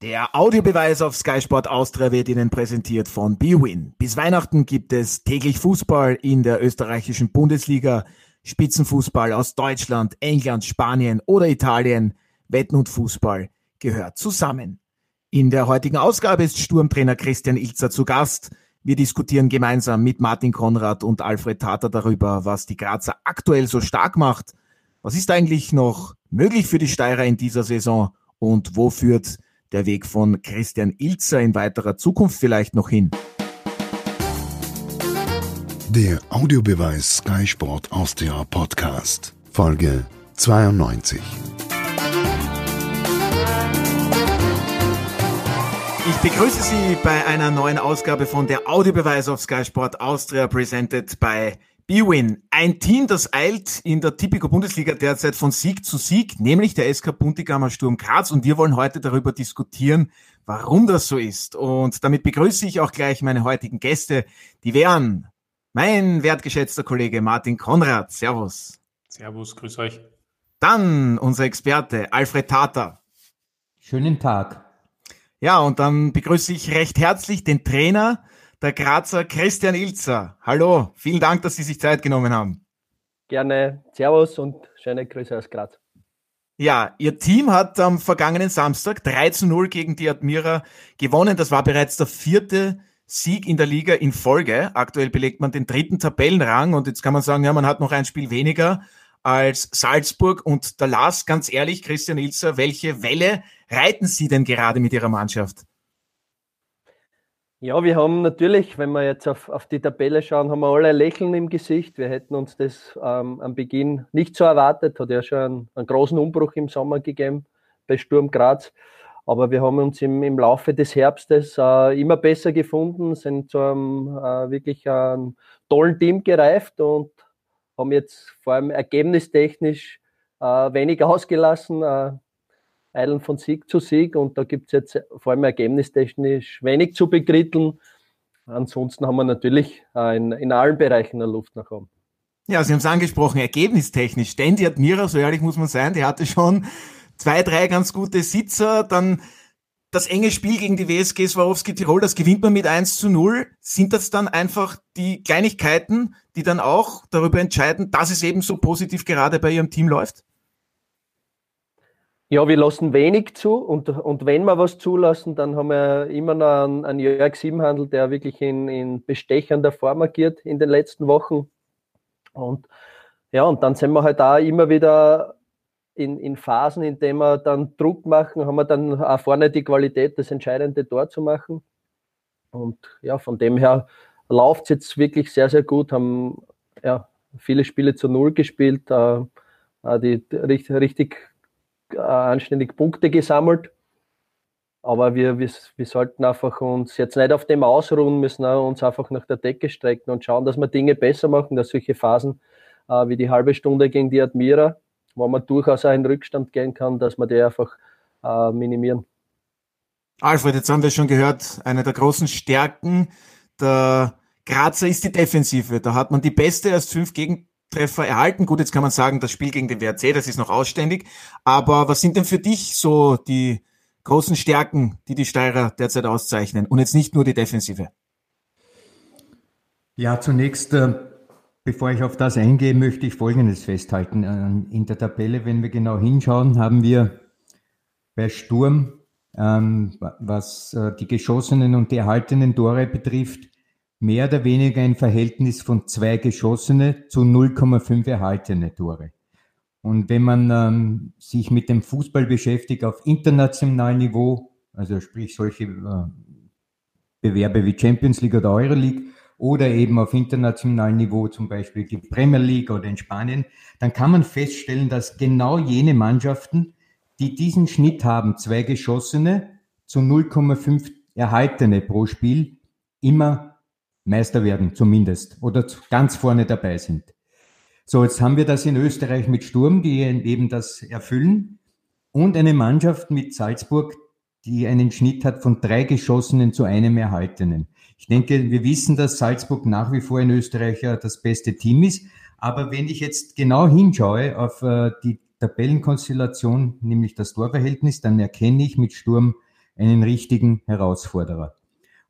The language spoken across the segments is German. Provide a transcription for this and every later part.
Der Audiobeweis auf Sky Sport Austria wird Ihnen präsentiert von BWin. Bis Weihnachten gibt es täglich Fußball in der österreichischen Bundesliga, Spitzenfußball aus Deutschland, England, Spanien oder Italien. Wetten und Fußball gehört zusammen. In der heutigen Ausgabe ist Sturmtrainer Christian Ilzer zu Gast. Wir diskutieren gemeinsam mit Martin Konrad und Alfred Tater darüber, was die Grazer aktuell so stark macht. Was ist eigentlich noch möglich für die Steirer in dieser Saison und wo führt der Weg von Christian Ilzer in weiterer Zukunft vielleicht noch hin? Der Audiobeweis Sky Sport Austria Podcast, Folge 92. Ich begrüße Sie bei einer neuen Ausgabe von der Audiobeweis auf Sky Sport Austria, presented by B-Win, ein Team, das eilt in der Tipico Bundesliga derzeit von Sieg zu Sieg, nämlich der SK Puntigammer Sturm Graz. Und wir wollen heute darüber diskutieren, warum das so ist. Und damit begrüße ich auch gleich meine heutigen Gäste. Die wären mein wertgeschätzter Kollege Martin Konrad. Servus. Servus, grüß euch. Dann unser Experte Alfred Tata. Schönen Tag. Ja, und dann begrüße ich recht herzlich den Trainer der Grazer Christian Ilzer. Hallo, vielen Dank, dass Sie sich Zeit genommen haben. Gerne. Servus und schöne Grüße aus Graz. Ja, Ihr Team hat am vergangenen Samstag 3 zu 0 gegen die Admira gewonnen. Das war bereits der vierte Sieg in der Liga in Folge. Aktuell belegt man den dritten Tabellenrang und jetzt kann man sagen, ja, man hat noch ein Spiel weniger als Salzburg und der Lars, ganz ehrlich, Christian Ilzer, welche Welle reiten Sie denn gerade mit Ihrer Mannschaft? Ja, wir haben natürlich, wenn wir jetzt auf, auf die Tabelle schauen, haben wir alle ein Lächeln im Gesicht. Wir hätten uns das ähm, am Beginn nicht so erwartet. Hat ja schon einen, einen, großen Umbruch im Sommer gegeben bei Sturm Graz. Aber wir haben uns im, im Laufe des Herbstes äh, immer besser gefunden, sind zu einem äh, wirklich einem tollen Team gereift und haben jetzt vor allem ergebnistechnisch äh, wenig ausgelassen äh, eilen von Sieg zu Sieg und da gibt es jetzt vor allem ergebnistechnisch wenig zu bekritteln. Ansonsten haben wir natürlich äh, in, in allen Bereichen der Luft nach oben. Ja, Sie haben es angesprochen, ergebnistechnisch. Denn die Admira, so ehrlich muss man sein, die hatte schon zwei, drei ganz gute Sitzer. Dann das enge Spiel gegen die WSG Swarovski Tirol, das gewinnt man mit 1 zu 0. Sind das dann einfach die Kleinigkeiten, die dann auch darüber entscheiden, dass es eben so positiv gerade bei Ihrem Team läuft? Ja, wir lassen wenig zu und, und wenn wir was zulassen, dann haben wir immer noch einen, einen Jörg Siebenhandel, der wirklich in, in bestechender Form agiert in den letzten Wochen. Und ja, und dann sind wir halt auch immer wieder in, in Phasen, in denen wir dann Druck machen, haben wir dann auch vorne die Qualität, das entscheidende Tor zu machen. Und ja, von dem her läuft es jetzt wirklich sehr, sehr gut, haben ja, viele Spiele zu Null gespielt, äh, die richtig, richtig äh, anständig Punkte gesammelt. Aber wir, wir, wir sollten einfach uns jetzt nicht auf dem ausruhen, müssen uns einfach nach der Decke strecken und schauen, dass wir Dinge besser machen, dass solche Phasen äh, wie die halbe Stunde gegen die Admira, wo man durchaus auch in Rückstand gehen kann, dass wir die einfach äh, minimieren. Alfred, jetzt haben wir schon gehört, eine der großen Stärken der Grazer ist die Defensive. Da hat man die beste erst fünf gegen Treffer erhalten. Gut, jetzt kann man sagen, das Spiel gegen den WRC, das ist noch ausständig. Aber was sind denn für dich so die großen Stärken, die die Steirer derzeit auszeichnen? Und jetzt nicht nur die Defensive. Ja, zunächst, äh, bevor ich auf das eingehe, möchte ich Folgendes festhalten. Äh, in der Tabelle, wenn wir genau hinschauen, haben wir bei Sturm, ähm, was äh, die geschossenen und die erhaltenen Tore betrifft, mehr oder weniger ein Verhältnis von zwei geschossene zu 0,5 erhaltene Tore. Und wenn man ähm, sich mit dem Fußball beschäftigt auf internationalem Niveau, also sprich solche äh, Bewerbe wie Champions League oder Euroleague oder eben auf internationalem Niveau zum Beispiel die Premier League oder in Spanien, dann kann man feststellen, dass genau jene Mannschaften, die diesen Schnitt haben, zwei geschossene zu 0,5 erhaltene pro Spiel, immer Meister werden, zumindest, oder ganz vorne dabei sind. So, jetzt haben wir das in Österreich mit Sturm, die eben das erfüllen, und eine Mannschaft mit Salzburg, die einen Schnitt hat von drei geschossenen zu einem erhaltenen. Ich denke, wir wissen, dass Salzburg nach wie vor in Österreich das beste Team ist. Aber wenn ich jetzt genau hinschaue auf äh, die Tabellenkonstellation, nämlich das Torverhältnis, dann erkenne ich mit Sturm einen richtigen Herausforderer.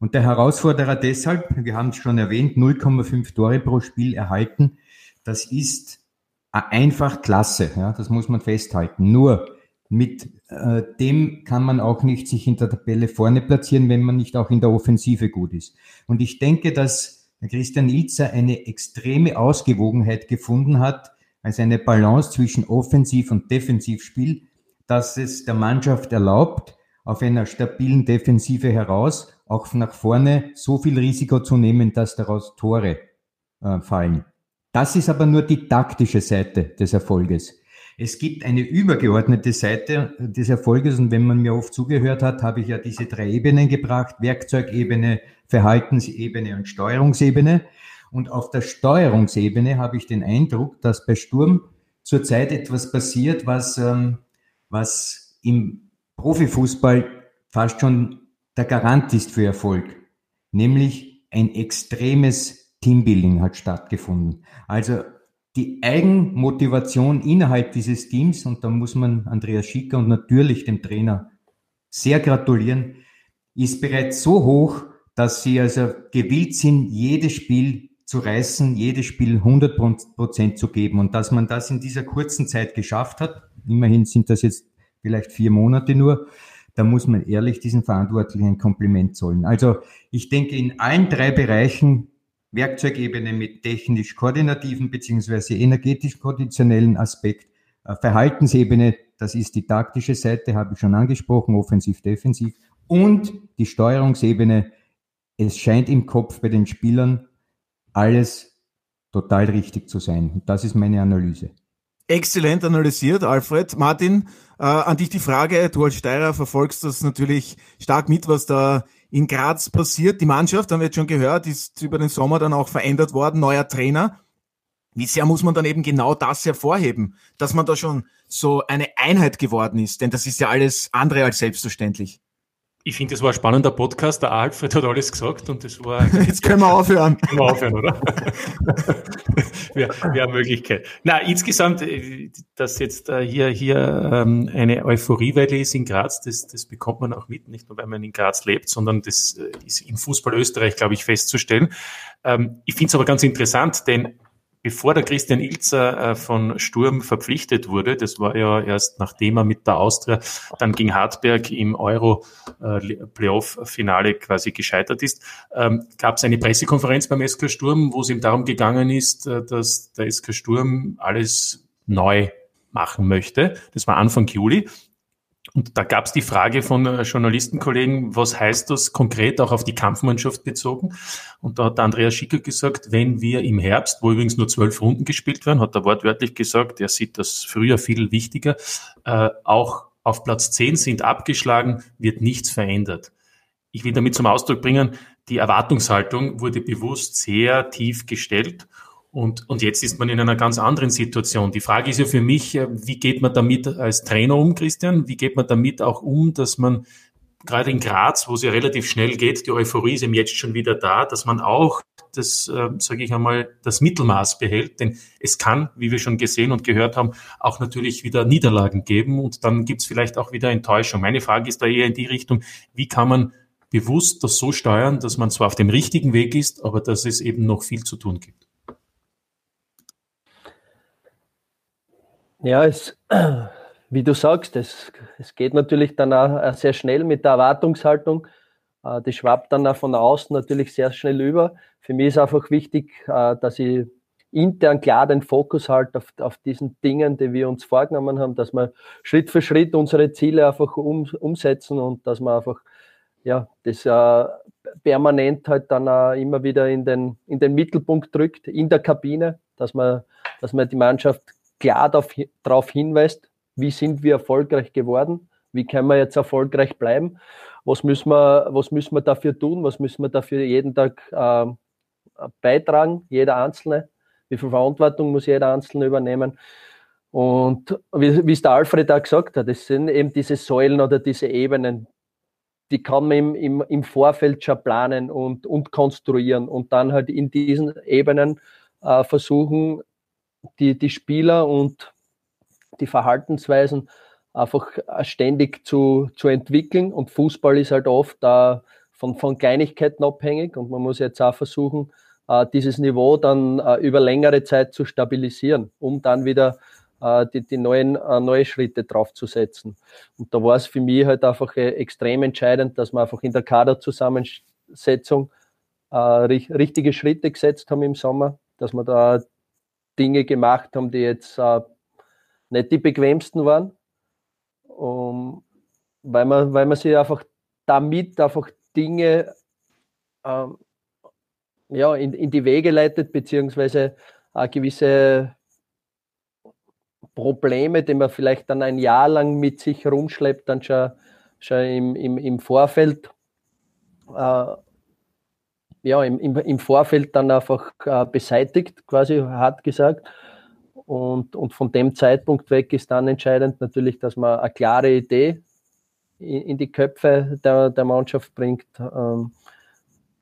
Und der Herausforderer deshalb, wir haben es schon erwähnt, 0,5 Tore pro Spiel erhalten. Das ist einfach klasse, ja, das muss man festhalten. Nur mit äh, dem kann man auch nicht sich in der Tabelle vorne platzieren, wenn man nicht auch in der Offensive gut ist. Und ich denke, dass Christian Ilzer eine extreme Ausgewogenheit gefunden hat, also eine Balance zwischen Offensiv- und Defensivspiel, dass es der Mannschaft erlaubt, auf einer stabilen Defensive heraus auch nach vorne so viel Risiko zu nehmen, dass daraus Tore äh, fallen. Das ist aber nur die taktische Seite des Erfolges. Es gibt eine übergeordnete Seite des Erfolges und wenn man mir oft zugehört hat, habe ich ja diese drei Ebenen gebracht, Werkzeugebene, Verhaltensebene und Steuerungsebene. Und auf der Steuerungsebene habe ich den Eindruck, dass bei Sturm zurzeit etwas passiert, was, ähm, was im Profifußball fast schon der Garant ist für Erfolg, nämlich ein extremes Teambuilding hat stattgefunden. Also die Eigenmotivation innerhalb dieses Teams, und da muss man Andreas Schicker und natürlich dem Trainer sehr gratulieren, ist bereits so hoch, dass sie also gewillt sind, jedes Spiel zu reißen, jedes Spiel 100 Prozent zu geben. Und dass man das in dieser kurzen Zeit geschafft hat, immerhin sind das jetzt vielleicht vier Monate nur, da muss man ehrlich diesen Verantwortlichen ein Kompliment zollen. Also ich denke, in allen drei Bereichen Werkzeugebene mit technisch-koordinativen beziehungsweise energetisch-konditionellen Aspekt, äh, Verhaltensebene, das ist die taktische Seite, habe ich schon angesprochen, offensiv-defensiv, und die Steuerungsebene, es scheint im Kopf bei den Spielern alles total richtig zu sein. Das ist meine Analyse. Exzellent analysiert, Alfred. Martin, äh, an dich die Frage, du als Steirer verfolgst das natürlich stark mit, was da in Graz passiert. Die Mannschaft, haben wir jetzt schon gehört, ist über den Sommer dann auch verändert worden, neuer Trainer. Wie sehr muss man dann eben genau das hervorheben, dass man da schon so eine Einheit geworden ist? Denn das ist ja alles andere als selbstverständlich. Ich finde, das war ein spannender Podcast. Der Alfred hat alles gesagt und das war. Jetzt können wir aufhören. Können wir aufhören, oder? Wäre wär eine Möglichkeit. Na, insgesamt, äh, dass jetzt äh, hier, hier ähm, eine Euphoriewelle ist in Graz, das, das bekommt man auch mit, nicht nur weil man in Graz lebt, sondern das äh, ist im Fußball Österreich, glaube ich, festzustellen. Ähm, ich finde es aber ganz interessant, denn bevor der Christian Ilzer äh, von Sturm verpflichtet wurde, das war ja erst nachdem er mit der Austria dann gegen Hartberg im Euro-Playoff-Finale äh, quasi gescheitert ist, ähm, gab es eine Pressekonferenz beim SK Sturm, wo es ihm darum gegangen ist, äh, dass der SK Sturm alles neu machen möchte. Das war Anfang Juli. Und da gab es die Frage von äh, Journalistenkollegen, was heißt das konkret auch auf die Kampfmannschaft bezogen? Und da hat Andreas Schicker gesagt, wenn wir im Herbst, wo übrigens nur zwölf Runden gespielt werden, hat er wortwörtlich gesagt, er sieht das früher viel wichtiger, äh, auch auf Platz zehn sind abgeschlagen, wird nichts verändert. Ich will damit zum Ausdruck bringen, die Erwartungshaltung wurde bewusst sehr tief gestellt und, und jetzt ist man in einer ganz anderen Situation. Die Frage ist ja für mich, äh, wie geht man damit als Trainer um, Christian? Wie geht man damit auch um, dass man gerade in Graz, wo es ja relativ schnell geht, die Euphorie ist eben jetzt schon wieder da, dass man auch das, äh, sage ich einmal, das Mittelmaß behält. Denn es kann, wie wir schon gesehen und gehört haben, auch natürlich wieder Niederlagen geben und dann gibt es vielleicht auch wieder Enttäuschung. Meine Frage ist da eher in die Richtung, wie kann man bewusst das so steuern, dass man zwar auf dem richtigen Weg ist, aber dass es eben noch viel zu tun gibt. Ja, es, wie du sagst, es, es geht natürlich dann auch sehr schnell mit der Erwartungshaltung. Äh, die schwappt dann auch von außen natürlich sehr schnell über. Für mich ist einfach wichtig, äh, dass ich intern klar den Fokus halt auf, auf diesen Dingen, die wir uns vorgenommen haben, dass wir Schritt für Schritt unsere Ziele einfach um, umsetzen und dass man einfach ja, das äh, permanent halt dann auch immer wieder in den, in den Mittelpunkt drückt, in der Kabine, dass man, dass man die Mannschaft klar darauf hinweist, wie sind wir erfolgreich geworden, wie können wir jetzt erfolgreich bleiben, was müssen wir, was müssen wir dafür tun, was müssen wir dafür jeden Tag äh, beitragen, jeder Einzelne, wie viel Verantwortung muss jeder Einzelne übernehmen. Und wie, wie es der Alfred auch gesagt hat, das sind eben diese Säulen oder diese Ebenen, die kann man im, im, im Vorfeld schon planen und, und konstruieren und dann halt in diesen Ebenen äh, versuchen, die, die Spieler und die Verhaltensweisen einfach ständig zu, zu entwickeln. Und Fußball ist halt oft äh, von, von Kleinigkeiten abhängig und man muss jetzt auch versuchen, äh, dieses Niveau dann äh, über längere Zeit zu stabilisieren, um dann wieder äh, die, die neuen, äh, neue Schritte draufzusetzen. Und da war es für mich halt einfach äh, extrem entscheidend, dass wir einfach in der Kaderzusammensetzung äh, richtige Schritte gesetzt haben im Sommer, dass wir da Dinge gemacht haben, die jetzt äh, nicht die bequemsten waren, um, weil, man, weil man sich einfach damit einfach Dinge ähm, ja, in, in die Wege leitet, beziehungsweise äh, gewisse Probleme, die man vielleicht dann ein Jahr lang mit sich rumschleppt, dann schon, schon im, im, im Vorfeld äh, ja, im, im, im Vorfeld dann einfach äh, beseitigt, quasi hart gesagt. Und, und von dem Zeitpunkt weg ist dann entscheidend natürlich, dass man eine klare Idee in, in die Köpfe der, der Mannschaft bringt, ähm,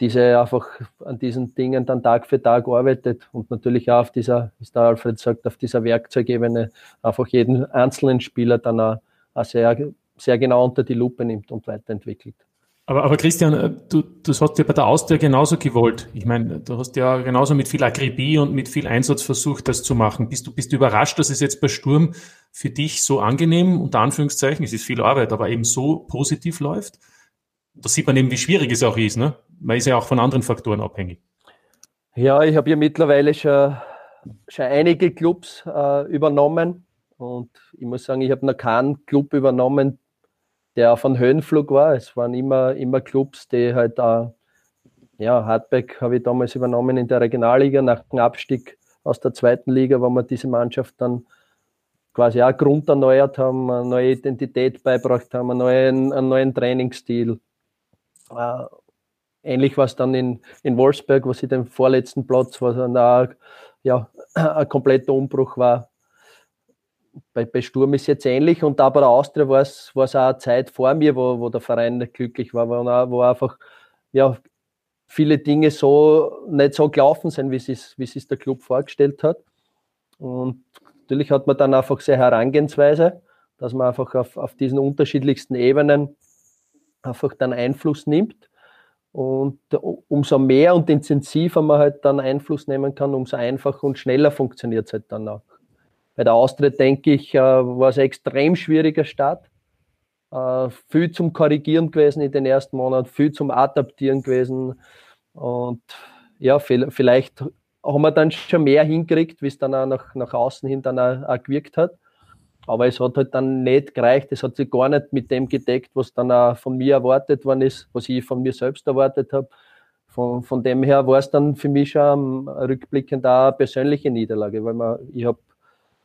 diese einfach an diesen Dingen dann Tag für Tag arbeitet und natürlich auch auf dieser, wie der Alfred sagt, auf dieser Werkzeugebene einfach jeden einzelnen Spieler dann auch, auch sehr, sehr genau unter die Lupe nimmt und weiterentwickelt. Aber, aber Christian, äh, du, du hast ja bei der Austria genauso gewollt. Ich meine, du hast ja genauso mit viel Akribie und mit viel Einsatz versucht, das zu machen. Bist du, bist du überrascht, dass es jetzt bei Sturm für dich so angenehm, unter Anführungszeichen, es ist viel Arbeit, aber eben so positiv läuft? Da sieht man eben, wie schwierig es auch ist. Ne? Man ist ja auch von anderen Faktoren abhängig. Ja, ich habe ja mittlerweile schon, schon einige Clubs äh, übernommen und ich muss sagen, ich habe noch keinen Club übernommen, der auf einem Höhenflug war. Es waren immer, immer Clubs, die halt da, ja, Hartberg habe ich damals übernommen in der Regionalliga nach dem Abstieg aus der zweiten Liga, wo wir diese Mannschaft dann quasi auch Grund erneuert haben, eine neue Identität beibracht haben, einen neuen, einen neuen Trainingsstil. Äh, ähnlich war es dann in, in Wolfsburg, wo sie den vorletzten Platz, was dann auch ja, ein kompletter Umbruch war bei, bei Sturm ist jetzt ähnlich und da bei der Austria war es, es auch eine Zeit vor mir, wo, wo der Verein nicht glücklich war, wo, einfach ja, viele Dinge so nicht so gelaufen sind, wie es, wie es der Club vorgestellt hat. Und natürlich hat man dann einfach sehr Herangehensweise, dass man einfach auf, auf diesen unterschiedlichsten Ebenen einfach dann Einfluss nimmt. Und umso mehr und intensiver man halt dann Einfluss nehmen kann, umso einfacher und schneller funktioniert es halt dann auch. Bei der Austria, denke ich, äh, war es ein extrem schwieriger Start. Äh, viel zum Korrigieren gewesen in den ersten Monaten, viel zum Adaptieren gewesen. Und ja, vielleicht haben wir dann schon mehr hingekriegt, wie es dann auch nach, nach außen hin dann auch, auch gewirkt hat. Aber es hat halt dann nicht gereicht. Es hat sich gar nicht mit dem gedeckt, was dann auch von mir erwartet worden ist, was ich von mir selbst erwartet habe. Von, von dem her war es dann für mich schon rückblickend auch eine persönliche Niederlage, weil man, ich habe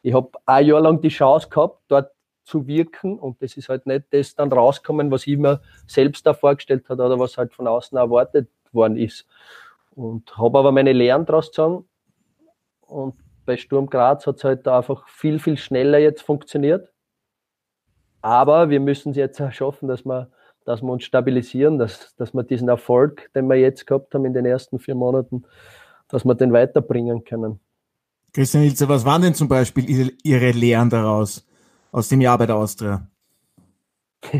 ich habe ein Jahr lang die Chance gehabt, dort zu wirken und das ist halt nicht das dann rauskommen, was ich mir selbst da vorgestellt habe oder was halt von außen erwartet worden ist. Und habe aber meine Lehren daraus gezogen und bei Sturm Graz hat es halt einfach viel, viel schneller jetzt funktioniert. Aber wir müssen es jetzt schaffen, dass wir, dass wir uns stabilisieren, dass, dass wir diesen Erfolg, den wir jetzt gehabt haben in den ersten vier Monaten, dass wir den weiterbringen können. Christian Ilze, was waren denn zum Beispiel Ihre Lehren daraus, aus dem Jahr bei der Austria?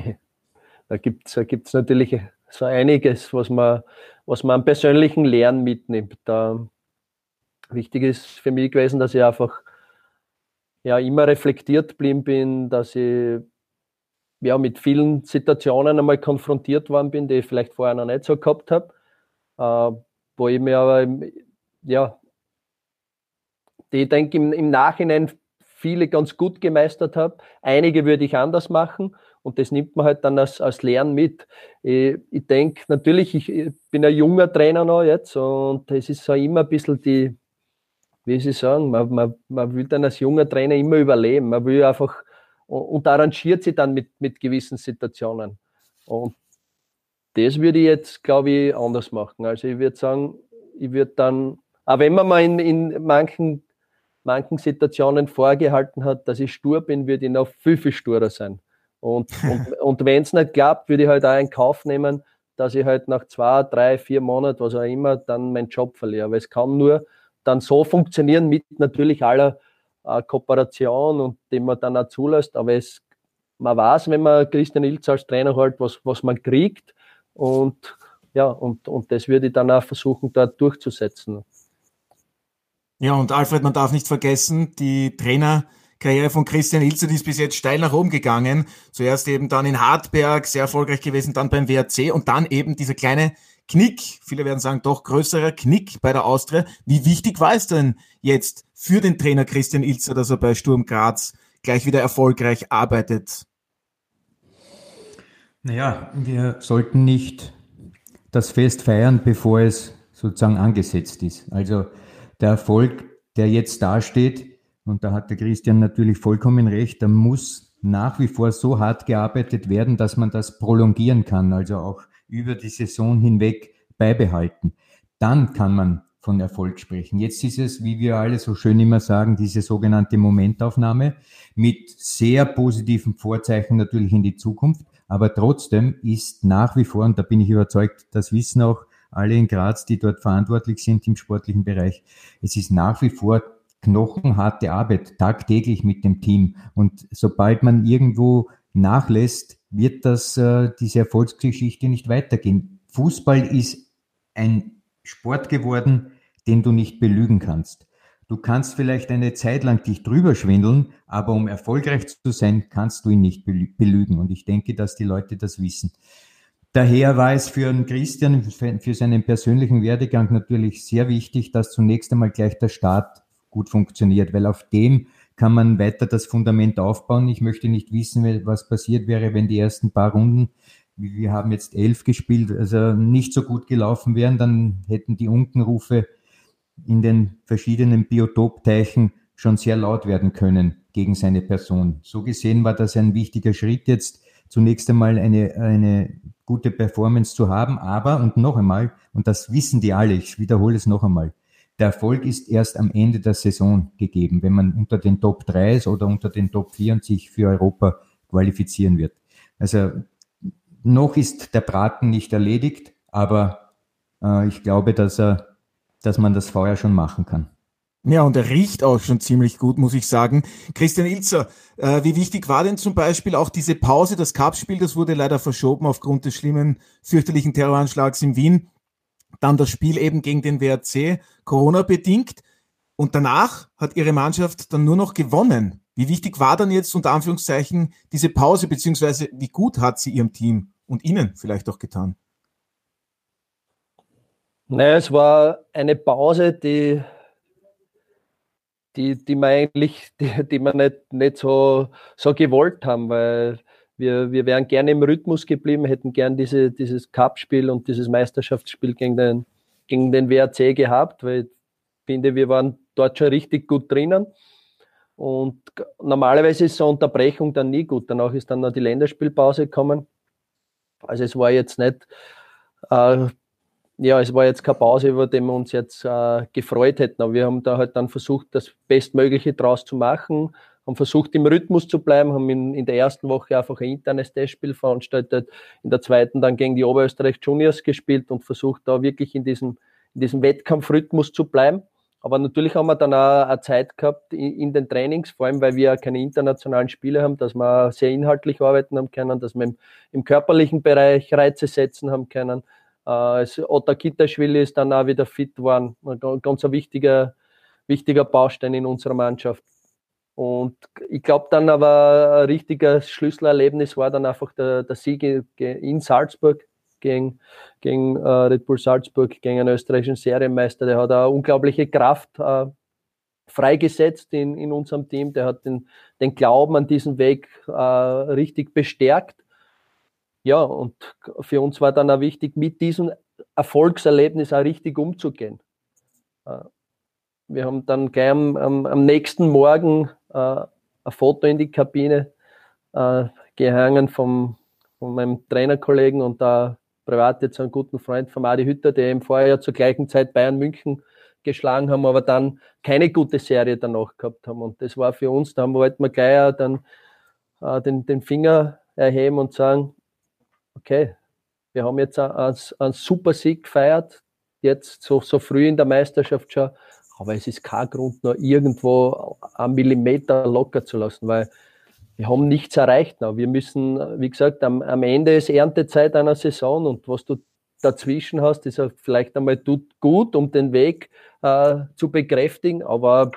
da gibt es da gibt's natürlich so einiges, was man, was man an persönlichen Lehren mitnimmt. Da, wichtig ist für mich gewesen, dass ich einfach ja, immer reflektiert geblieben bin, dass ich ja, mit vielen Situationen einmal konfrontiert worden bin, die ich vielleicht vorher noch nicht so gehabt habe, äh, wo ich mir aber ja, die ich denke im, im Nachhinein viele ganz gut gemeistert habe. Einige würde ich anders machen und das nimmt man halt dann als, als Lernen mit. Ich, ich denke natürlich, ich, ich bin ein junger Trainer noch jetzt und es ist so immer ein bisschen die, wie ich sagen, man, man, man will dann als junger Trainer immer überleben. Man will einfach und arrangiert sich dann mit, mit gewissen Situationen. Und das würde ich jetzt, glaube ich, anders machen. Also ich würde sagen, ich würde dann, auch wenn man mal in, in manchen manchen Situationen vorgehalten hat, dass ich stur bin, würde ich noch viel, viel sturer sein. Und, und, und wenn es nicht klappt, würde ich halt auch in Kauf nehmen, dass ich halt nach zwei, drei, vier Monaten, was auch immer, dann meinen Job verliere. Aber es kann nur dann so funktionieren mit natürlich aller äh, Kooperation und dem man dann auch zulässt. Aber es, man weiß, wenn man Christian Ilz als Trainer halt, was, was man kriegt. Und ja, und, und das würde ich dann auch versuchen, dort durchzusetzen. Ja, und Alfred, man darf nicht vergessen, die Trainerkarriere von Christian Ilzer, die ist bis jetzt steil nach oben gegangen. Zuerst eben dann in Hartberg, sehr erfolgreich gewesen, dann beim WRC und dann eben dieser kleine Knick, viele werden sagen, doch größerer Knick bei der Austria. Wie wichtig war es denn jetzt für den Trainer Christian Ilzer, dass er bei Sturm Graz gleich wieder erfolgreich arbeitet? Naja, wir sollten nicht das Fest feiern, bevor es sozusagen angesetzt ist. Also der Erfolg, der jetzt dasteht, und da hat der Christian natürlich vollkommen recht, da muss nach wie vor so hart gearbeitet werden, dass man das prolongieren kann, also auch über die Saison hinweg beibehalten. Dann kann man von Erfolg sprechen. Jetzt ist es, wie wir alle so schön immer sagen, diese sogenannte Momentaufnahme mit sehr positiven Vorzeichen natürlich in die Zukunft. Aber trotzdem ist nach wie vor, und da bin ich überzeugt, das wissen auch alle in Graz, die dort verantwortlich sind im sportlichen Bereich, es ist nach wie vor knochenharte Arbeit, tagtäglich mit dem Team. Und sobald man irgendwo nachlässt, wird das äh, diese Erfolgsgeschichte nicht weitergehen. Fußball ist ein Sport geworden, den du nicht belügen kannst. Du kannst vielleicht eine Zeit lang dich drüber schwindeln, aber um erfolgreich zu sein, kannst du ihn nicht belügen. Und ich denke, dass die Leute das wissen. Daher war es für einen Christian, für seinen persönlichen Werdegang natürlich sehr wichtig, dass zunächst einmal gleich der Start gut funktioniert, weil auf dem kann man weiter das Fundament aufbauen. Ich möchte nicht wissen, was passiert wäre, wenn die ersten paar Runden, wir haben jetzt elf gespielt, also nicht so gut gelaufen wären, dann hätten die Unkenrufe in den verschiedenen Biotopteichen schon sehr laut werden können gegen seine Person. So gesehen war das ein wichtiger Schritt jetzt zunächst einmal eine, eine gute Performance zu haben, aber und noch einmal, und das wissen die alle, ich wiederhole es noch einmal, der Erfolg ist erst am Ende der Saison gegeben, wenn man unter den Top 3 ist oder unter den Top 4 und sich für Europa qualifizieren wird. Also noch ist der Braten nicht erledigt, aber äh, ich glaube, dass er dass man das vorher schon machen kann. Ja, und er riecht auch schon ziemlich gut, muss ich sagen. Christian Ilzer, äh, wie wichtig war denn zum Beispiel auch diese Pause, das Cup-Spiel, das wurde leider verschoben aufgrund des schlimmen, fürchterlichen Terroranschlags in Wien. Dann das Spiel eben gegen den WRC, Corona-bedingt. Und danach hat ihre Mannschaft dann nur noch gewonnen. Wie wichtig war dann jetzt unter Anführungszeichen diese Pause, beziehungsweise wie gut hat sie ihrem Team und Ihnen vielleicht auch getan? Naja, es war eine Pause, die, die, die wir eigentlich, die, die wir nicht, nicht so, so gewollt haben, weil wir, wir wären gerne im Rhythmus geblieben, hätten gern diese, dieses Cup-Spiel und dieses Meisterschaftsspiel gegen den, gegen den WRC gehabt, weil ich finde, wir waren dort schon richtig gut drinnen. Und normalerweise ist so eine Unterbrechung dann nie gut. Danach ist dann noch die Länderspielpause gekommen. Also es war jetzt nicht äh, ja, es war jetzt keine Pause, über die wir uns jetzt äh, gefreut hätten, aber wir haben da halt dann versucht, das Bestmögliche draus zu machen, haben versucht, im Rhythmus zu bleiben, haben in, in der ersten Woche einfach ein internes Testspiel veranstaltet, in der zweiten dann gegen die Oberösterreich Juniors gespielt und versucht, da wirklich in diesem, in diesem Wettkampfrhythmus zu bleiben. Aber natürlich haben wir dann auch eine Zeit gehabt in, den Trainings, vor allem weil wir keine internationalen Spiele haben, dass wir sehr inhaltlich arbeiten haben können, dass wir im, im körperlichen Bereich Reize setzen haben können, äh, Otta Kitaschwili ist dann auch wieder fit geworden. Ein ganz ein wichtiger, wichtiger Baustein in unserer Mannschaft. Und ich glaube dann aber ein richtiges Schlüsselerlebnis war dann einfach der, der Sieg in Salzburg gegen, gegen äh, Red Bull Salzburg, gegen einen österreichischen Serienmeister. Der hat eine unglaubliche Kraft äh, freigesetzt in, in unserem Team. Der hat den, den Glauben an diesen Weg äh, richtig bestärkt ja, und für uns war dann auch wichtig, mit diesem Erfolgserlebnis auch richtig umzugehen. Äh, wir haben dann gleich am, am, am nächsten Morgen äh, ein Foto in die Kabine äh, gehangen vom, von meinem Trainerkollegen und da privat jetzt einen guten Freund von Adi Hütter, der im Vorjahr zur gleichen Zeit Bayern München geschlagen haben, aber dann keine gute Serie danach gehabt haben. Und das war für uns, da wollten wir gleich dann äh, den, den Finger erheben und sagen, okay, wir haben jetzt einen, einen super Sieg gefeiert, jetzt so, so früh in der Meisterschaft schon, aber es ist kein Grund, nur irgendwo einen Millimeter locker zu lassen, weil wir haben nichts erreicht. Noch. Wir müssen, wie gesagt, am, am Ende ist Erntezeit einer Saison und was du dazwischen hast, ist vielleicht einmal gut, um den Weg äh, zu bekräftigen, aber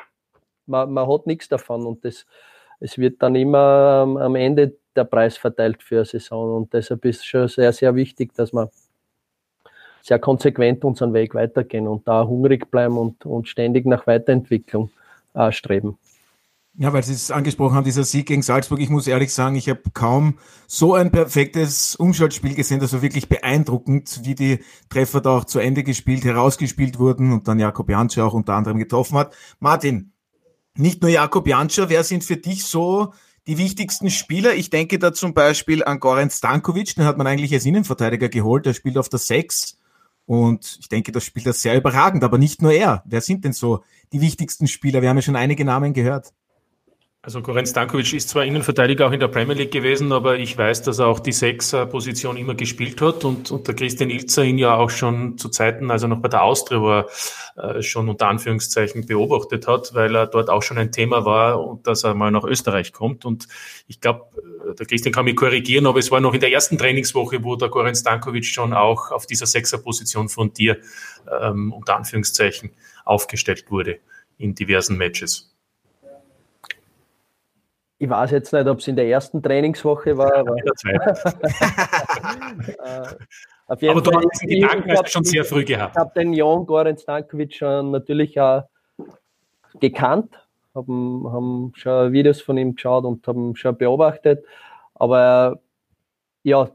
man, man hat nichts davon und das, es wird dann immer ähm, am Ende der Preis verteilt für eine Saison und deshalb ist es schon sehr, sehr wichtig, dass wir sehr konsequent unseren Weg weitergehen und da hungrig bleiben und, und ständig nach Weiterentwicklung äh, streben. Ja, weil Sie es angesprochen haben, dieser Sieg gegen Salzburg. Ich muss ehrlich sagen, ich habe kaum so ein perfektes Umschaltspiel gesehen, das war wirklich beeindruckend, wie die Treffer da auch zu Ende gespielt, herausgespielt wurden und dann Jakob Janscher auch unter anderem getroffen hat. Martin, nicht nur Jakob Janscher, wer sind für dich so die wichtigsten Spieler? Ich denke da zum Beispiel an Goran Stankovic, den hat man eigentlich als Innenverteidiger geholt, der spielt auf der 6 und ich denke, das spielt er sehr überragend, aber nicht nur er. Wer sind denn so die wichtigsten Spieler? Wir haben ja schon einige Namen gehört. Also Goran Stankovic ist zwar Innenverteidiger auch in der Premier League gewesen, aber ich weiß, dass er auch die Sechser-Position immer gespielt hat und, und der Christian Ilzer ihn ja auch schon zu Zeiten, als er noch bei der Austria war, äh, schon unter Anführungszeichen beobachtet hat, weil er dort auch schon ein Thema war und dass er mal nach Österreich kommt. Und ich glaube, äh, der Christian kann mich korrigieren, aber es war noch in der ersten Trainingswoche, wo der Goran Stankovic schon auch auf dieser Sechser-Position von dir ähm, unter Anführungszeichen aufgestellt wurde in diversen Matches ich weiß jetzt nicht, ob es in der ersten Trainingswoche war. Aber, in der zweiten. Äh, auf jeden aber Fall, du hast diesen Gedanken hast schon sehr früh gehabt. Ich habe den Jan Goran Stankovic schon natürlich auch gekannt, haben, haben schon Videos von ihm geschaut und haben schon beobachtet. Aber ja,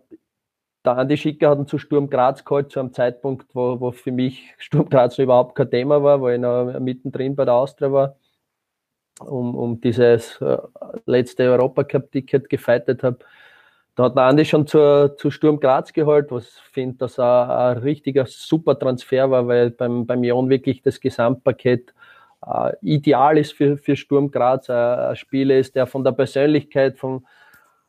der Andi Schicker hat ihn zu Sturm Graz geholt, zu einem Zeitpunkt, wo, wo für mich Sturm Graz überhaupt kein Thema war, weil ich noch mittendrin bei der Austria war um, um dieses äh, letzte Europacup-Ticket gefeitet habe. Da hat man Andi schon zur, zu Sturm Graz geholt, was ich finde, dass er ein richtiger super Transfer war, weil beim, beim Jon wirklich das Gesamtpaket äh, ideal ist für, für Sturm Graz. Ein, ein Spieler ist, der von der Persönlichkeit, von,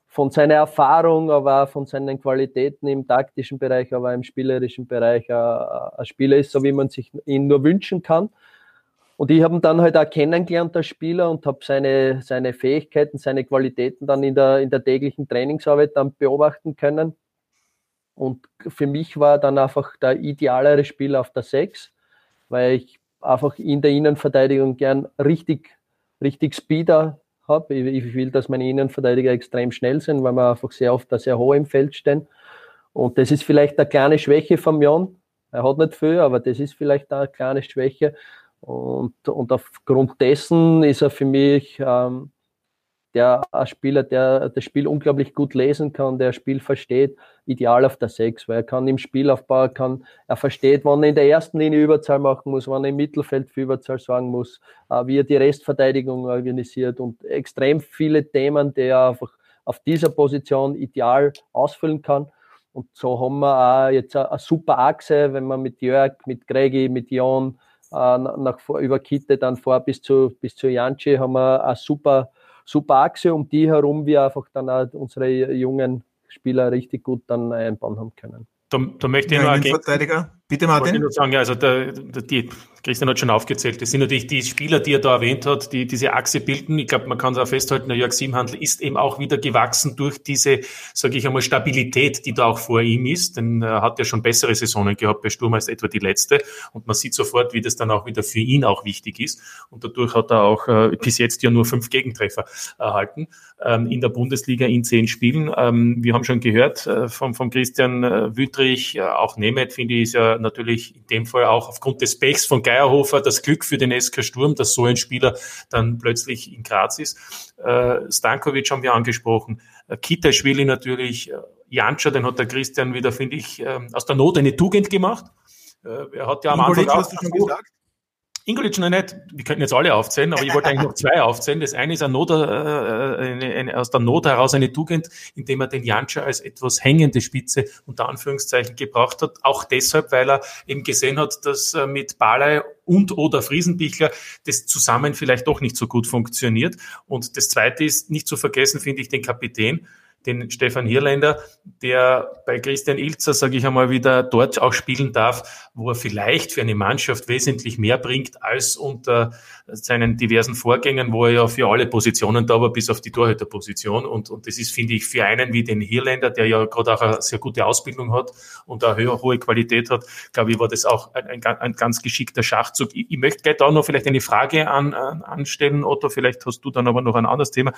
von seiner Erfahrung, aber auch von seinen Qualitäten im taktischen Bereich, aber auch im spielerischen Bereich äh, ein Spieler ist, so wie man sich ihn nur wünschen kann. Und ich habe ihn dann halt auch kennengelernt als Spieler und habe seine, seine Fähigkeiten, seine Qualitäten dann in der, in der täglichen Trainingsarbeit dann beobachten können. Und für mich war er dann einfach der idealere Spieler auf der 6, weil ich einfach in der Innenverteidigung gern richtig, richtig Speeder habe. Ich, ich, will, dass meine Innenverteidiger extrem schnell sind, weil wir einfach sehr oft da sehr hoch im Feld stehen. Und das ist vielleicht eine kleine Schwäche von Jon. Er hat nicht viel, aber das ist vielleicht eine kleine Schwäche. Und, und aufgrund dessen ist er für mich ähm, der ein Spieler, der das Spiel unglaublich gut lesen kann, der das Spiel versteht, ideal auf der 6, weil er kann im Spielaufbau, kann, er versteht, wann er in der ersten Linie Überzahl machen muss, wann er im Mittelfeld für Überzahl sorgen muss, äh, wie er die Restverteidigung organisiert und extrem viele Themen, die er einfach auf dieser Position ideal ausfüllen kann. Und so haben wir auch jetzt eine, super Achse, wenn man mit Jörg, mit Gregi, mit Jon, nach, über Kitte dann vor bis zu, bis zu Janci haben wir eine super, super Achse, um die herum wir einfach dann auch unsere jungen Spieler richtig gut dann einbauen haben können. Da, da möchte ich ja, noch Verteidiger. Bitte, Martin. Ich nur sagen, also der, der, die, Christian hat schon aufgezählt, das sind natürlich die Spieler, die er da erwähnt hat, die diese Achse bilden. Ich glaube, man kann es auch festhalten, der Jörg Siebenhandel ist eben auch wieder gewachsen durch diese, sage ich einmal, Stabilität, die da auch vor ihm ist. Denn er hat ja schon bessere Saisonen gehabt bei Sturm als etwa die letzte. Und man sieht sofort, wie das dann auch wieder für ihn auch wichtig ist. Und dadurch hat er auch äh, bis jetzt ja nur fünf Gegentreffer erhalten ähm, in der Bundesliga in zehn Spielen. Ähm, wir haben schon gehört äh, vom, vom Christian äh, Wüttrich, äh, auch Nemeth, finde ich, ist ja natürlich in dem Fall auch aufgrund des Pechs von Geierhofer das Glück für den SK Sturm, dass so ein Spieler dann plötzlich in Graz ist. Äh, Stankovic haben wir angesprochen, äh, Kitaschwili natürlich, äh, Janscha, den hat der Christian wieder, finde ich, äh, aus der Not eine Tugend gemacht. Äh, er hat ja am Anfang auch, hast Ingolic noch nicht, wir könnten jetzt alle aufzählen, aber ich wollte eigentlich noch zwei aufzählen. Das eine ist eine Not, äh, eine, eine, aus der Not heraus eine Tugend, indem er den Janscher als etwas hängende Spitze unter Anführungszeichen gebracht hat. Auch deshalb, weil er eben gesehen hat, dass äh, mit Balei und oder Friesenbichler das zusammen vielleicht doch nicht so gut funktioniert. Und das zweite ist nicht zu vergessen, finde ich, den Kapitän den Stefan Hirländer, der bei Christian Ilzer, sage ich einmal, wieder dort auch spielen darf, wo er vielleicht für eine Mannschaft wesentlich mehr bringt als unter seinen diversen Vorgängern, wo er ja für alle Positionen da war, bis auf die Torhüterposition. Und, und das ist, finde ich, für einen wie den Hirländer, der ja gerade auch eine sehr gute Ausbildung hat und eine hohe Qualität hat, glaube ich, war das auch ein, ein, ein ganz geschickter Schachzug. Ich, ich möchte gleich da noch vielleicht eine Frage an, an, anstellen, Otto, vielleicht hast du dann aber noch ein anderes Thema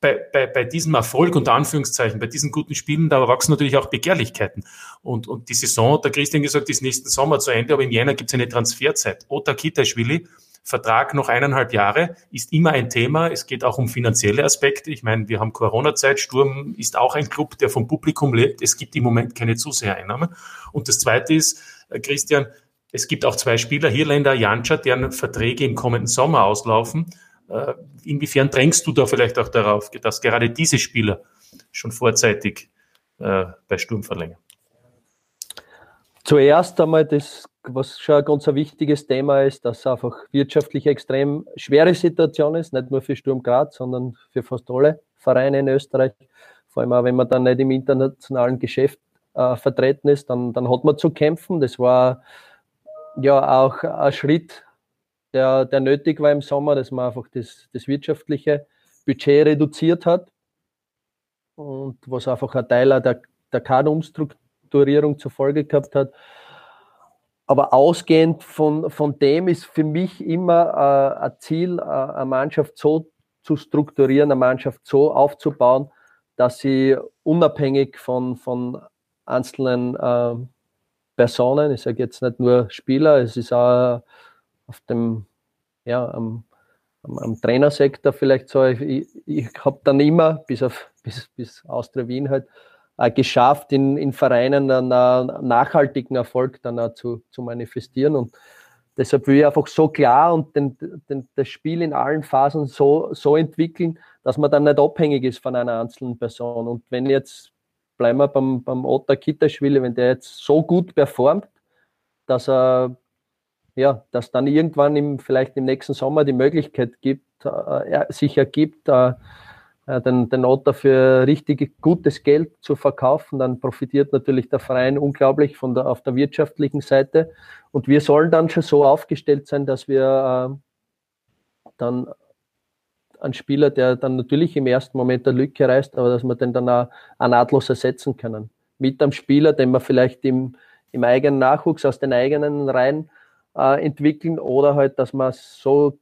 bei, bei, bei diesem Erfolg, unter Anführungszeichen, bei diesen guten Spielen, da wachsen natürlich auch Begehrlichkeiten. Und, und die Saison, der Christian gesagt, ist nächsten Sommer zu Ende, aber im Jänner gibt es eine Transferzeit. Ota Kitaschwili, Vertrag noch eineinhalb Jahre, ist immer ein Thema. Es geht auch um finanzielle Aspekte. Ich meine, wir haben Corona-Zeit. Sturm ist auch ein Club, der vom Publikum lebt. Es gibt im Moment keine Zusehereinnahmen. Und das Zweite ist, äh, Christian, es gibt auch zwei Spieler, Hirländer, Jancha, deren Verträge im kommenden Sommer auslaufen. Äh, inwiefern drängst du da vielleicht auch darauf, dass gerade diese Spieler schon vorzeitig äh, bei Sturm verlängern? Zuerst einmal das, was schon ein ganz wichtiges Thema ist, dass es einfach wirtschaftlich extrem schwere Situation ist, nicht nur für Sturm Graz, sondern für fast alle Vereine in Österreich. Vor allem auch, wenn man dann nicht im internationalen Geschäft äh, vertreten ist, dann, dann hat man zu kämpfen. Das war ja auch ein Schritt der, der nötig war im Sommer, dass man einfach das, das wirtschaftliche Budget reduziert hat und was einfach ein Teil der, der Kaderumstrukturierung zur Folge gehabt hat. Aber ausgehend von, von dem ist für mich immer äh, ein Ziel, äh, eine Mannschaft so zu strukturieren, eine Mannschaft so aufzubauen, dass sie unabhängig von, von einzelnen äh, Personen, ich sage jetzt nicht nur Spieler, es ist auch auf dem, ja, am, am, am Trainersektor vielleicht so. Ich, ich habe dann immer, bis auf bis, bis Austria Wien halt, äh, geschafft, in, in Vereinen einen, einen nachhaltigen Erfolg dann auch zu, zu manifestieren. Und deshalb will ich einfach so klar und den, den, das Spiel in allen Phasen so, so entwickeln, dass man dann nicht abhängig ist von einer einzelnen Person. Und wenn jetzt, bleiben wir beim, beim Otta Kitaschwili, wenn der jetzt so gut performt, dass er ja, dass dann irgendwann im, vielleicht im nächsten Sommer die Möglichkeit gibt, äh, sich ergibt, äh, äh, den, den Otter für richtig gutes Geld zu verkaufen, dann profitiert natürlich der Verein unglaublich von der, auf der wirtschaftlichen Seite. Und wir sollen dann schon so aufgestellt sein, dass wir äh, dann einen Spieler, der dann natürlich im ersten Moment eine Lücke reißt, aber dass wir den dann auch, auch nahtlos ersetzen können. Mit einem Spieler, den wir vielleicht im, im eigenen Nachwuchs aus den eigenen Reihen äh, entwickeln oder halt, dass wir so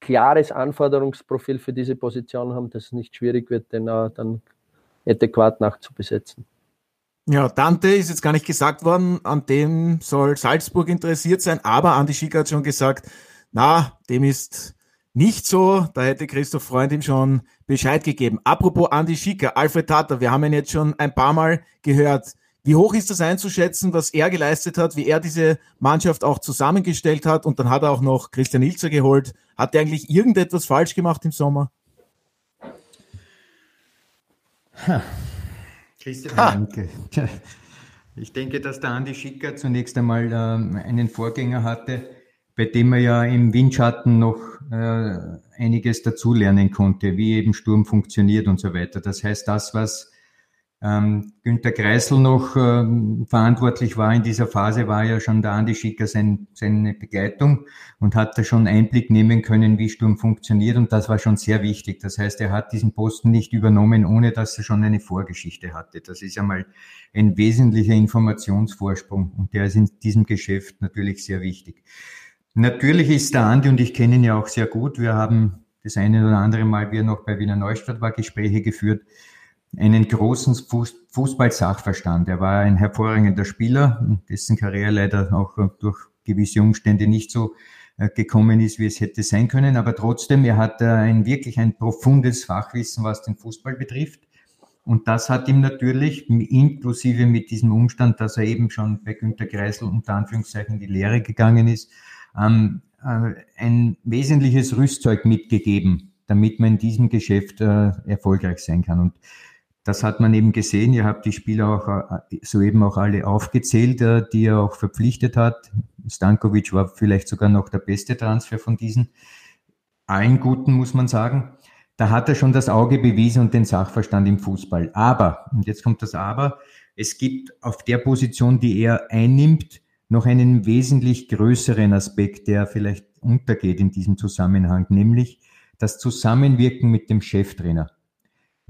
klares Anforderungsprofil für diese Position haben, dass es nicht schwierig wird, den äh, dann adäquat nachzubesetzen. Ja, Dante ist jetzt gar nicht gesagt worden, an dem soll Salzburg interessiert sein, aber Andi Schicker hat schon gesagt, na, dem ist nicht so, da hätte Christoph Freund ihm schon Bescheid gegeben. Apropos Andi Schicker, Alfred Tata, wir haben ihn jetzt schon ein paar Mal gehört. Wie hoch ist das einzuschätzen, was er geleistet hat, wie er diese Mannschaft auch zusammengestellt hat? Und dann hat er auch noch Christian Ilzer geholt. Hat er eigentlich irgendetwas falsch gemacht im Sommer? Ha. Christian, ha. danke. Ich denke, dass der Andi Schicker zunächst einmal ähm, einen Vorgänger hatte, bei dem er ja im Windschatten noch äh, einiges dazulernen konnte, wie eben Sturm funktioniert und so weiter. Das heißt, das, was ähm, Günter Kreisel noch ähm, verantwortlich war in dieser Phase, war ja schon der Andi Schicker sein, seine Begleitung und hat da schon Einblick nehmen können, wie Sturm funktioniert und das war schon sehr wichtig. Das heißt, er hat diesen Posten nicht übernommen, ohne dass er schon eine Vorgeschichte hatte. Das ist einmal ein wesentlicher Informationsvorsprung und der ist in diesem Geschäft natürlich sehr wichtig. Natürlich ist der Andi und ich kenne ihn ja auch sehr gut. Wir haben das eine oder andere Mal, wie er noch bei Wiener Neustadt war, Gespräche geführt einen großen Fußball-Sachverstand. Er war ein hervorragender Spieler, dessen Karriere leider auch durch gewisse Umstände nicht so äh, gekommen ist, wie es hätte sein können. Aber trotzdem, er hat äh, ein wirklich ein profundes Fachwissen, was den Fußball betrifft. Und das hat ihm natürlich, inklusive mit diesem Umstand, dass er eben schon bei Günter Kreisel unter Anführungszeichen in die Lehre gegangen ist, ähm, äh, ein wesentliches Rüstzeug mitgegeben, damit man in diesem Geschäft erfolgreich sein kann. Und das hat man eben gesehen. Ihr habt die Spieler auch äh, soeben auch alle aufgezählt, äh, die er auch verpflichtet hat. Stankovic war vielleicht sogar noch der beste Transfer von diesen. Allen guten, muss man sagen. da hat er schon das Auge bewiesen und den Sachverstand im Fußball. Aber, und jetzt kommt das Aber, es gibt auf der Position, die er einnimmt, noch einen wesentlich größeren Aspekt, der vielleicht untergeht in diesem Zusammenhang, nämlich das Zusammenwirken mit dem Cheftrainer.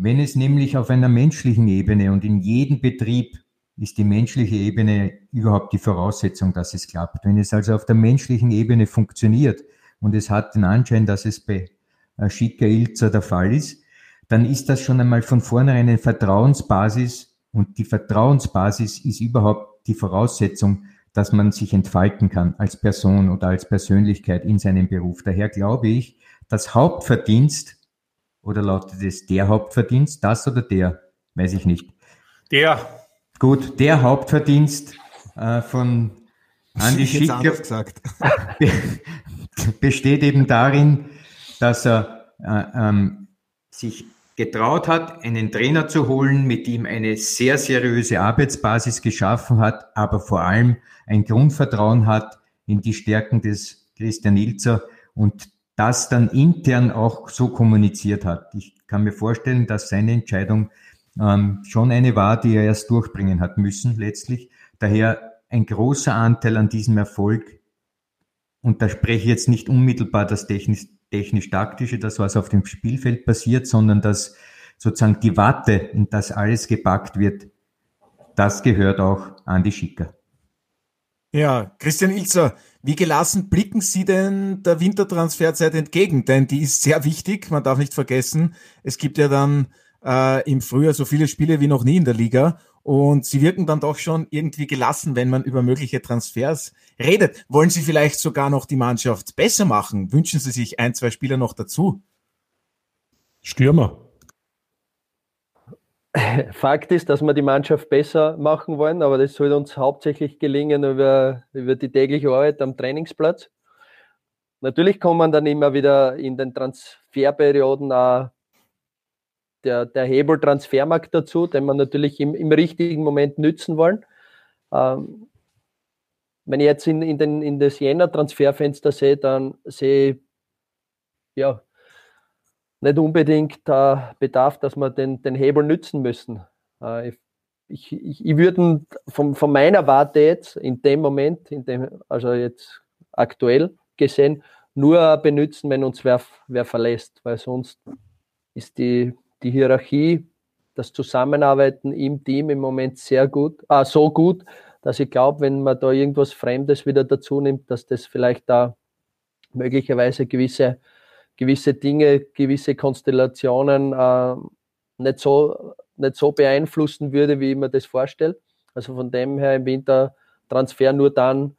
Wenn es nämlich auf einer menschlichen Ebene und in jedem Betrieb ist die menschliche Ebene überhaupt die Voraussetzung, dass es klappt. Wenn es also auf der menschlichen Ebene funktioniert und es hat den Anschein, dass es bei Schicker Ilzer der Fall ist, dann ist das schon einmal von vornherein eine Vertrauensbasis und die Vertrauensbasis ist überhaupt die Voraussetzung, dass man sich entfalten kann als Person oder als Persönlichkeit in seinem Beruf. Daher glaube ich, das Hauptverdienst oder lautet es der Hauptverdienst, das oder der, weiß ich nicht. Der. Gut, der Hauptverdienst äh, von Andi Schicker besteht eben darin, dass er äh, ähm, sich getraut hat, einen Trainer zu holen, mit ihm eine sehr seriöse Arbeitsbasis geschaffen hat, aber vor allem ein Grundvertrauen hat in die Stärken des Christian Ilzer und das dann intern auch so kommuniziert hat. Ich kann mir vorstellen, dass seine Entscheidung ähm, schon eine war, die er erst durchbringen hat müssen letztlich. Daher ein großer Anteil an diesem Erfolg, und da spreche ich jetzt nicht unmittelbar das technisch technisch-taktische, das was auf dem Spielfeld passiert, sondern dass sozusagen die Watte, in das alles gepackt wird, das gehört auch an die Schicker. Ja, Christian Ilzer, wie gelassen blicken Sie denn der Wintertransferzeit entgegen? Denn die ist sehr wichtig, man darf nicht vergessen, es gibt ja dann äh, im Frühjahr so viele Spiele wie noch nie in der Liga und sie wirken dann doch schon irgendwie gelassen, wenn man über mögliche Transfers redet. Wollen Sie vielleicht sogar noch die Mannschaft besser machen? Wünschen Sie sich ein, zwei Spieler noch dazu? Stürmer. Fakt ist, dass wir die Mannschaft besser machen wollen, aber das soll uns hauptsächlich gelingen über, über die tägliche Arbeit am Trainingsplatz. Natürlich kommen dann immer wieder in den Transferperioden auch der, der Hebel Transfermarkt dazu, den wir natürlich im, im richtigen Moment nützen wollen. Ähm, wenn ich jetzt in, in, den, in das Jänner-Transferfenster sehe, dann sehe ich ja, nicht unbedingt äh, Bedarf, dass wir den, den Hebel nützen müssen. Äh, ich, ich, ich würde von, von meiner Warte jetzt in dem Moment, in dem, also jetzt aktuell gesehen, nur benutzen, wenn uns wer, wer verlässt, weil sonst ist die die Hierarchie, das Zusammenarbeiten im Team im Moment sehr gut, ah, so gut, dass ich glaube, wenn man da irgendwas Fremdes wieder dazu nimmt, dass das vielleicht da möglicherweise gewisse, gewisse Dinge, gewisse Konstellationen äh, nicht, so, nicht so beeinflussen würde, wie ich mir das vorstelle. Also von dem her im Winter Transfer nur dann,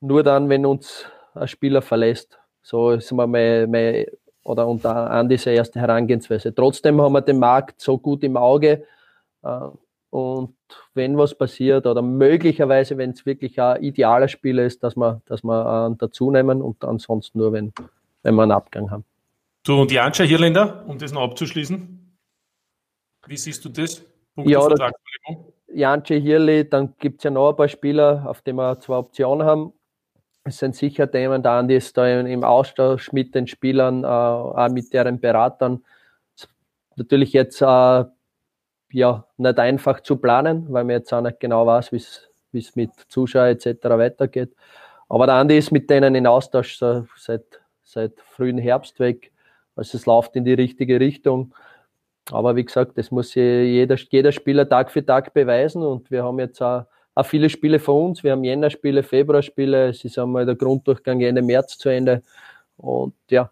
nur dann, wenn uns ein Spieler verlässt. So ist mal meine, meine oder unter an diese erste Herangehensweise. Trotzdem haben wir den Markt so gut im Auge äh, und wenn was passiert oder möglicherweise, wenn es wirklich ein idealer Spieler ist, dass wir, dass wir äh, dazu nehmen und ansonsten nur, wenn, wenn wir einen Abgang haben. Du und Janscha Hirländer, um das noch abzuschließen. Wie siehst du das? Punkt ja, Janscha Hirli, dann gibt es ja noch ein paar Spieler, auf die wir zwei Optionen haben. Es sind sicher Themen, da Andi ist da im Austausch mit den Spielern, äh, auch mit deren Beratern. Natürlich jetzt äh, ja nicht einfach zu planen, weil man jetzt auch nicht genau weiß, wie es mit Zuschauern etc. weitergeht. Aber der Andi ist mit denen in Austausch so seit, seit frühen Herbst weg. Also es läuft in die richtige Richtung. Aber wie gesagt, das muss jeder, jeder Spieler Tag für Tag beweisen und wir haben jetzt auch auch viele Spiele von uns. Wir haben Jänner-Spiele, Februar-Spiele. Es ist einmal der Grunddurchgang Ende März zu Ende. Und ja,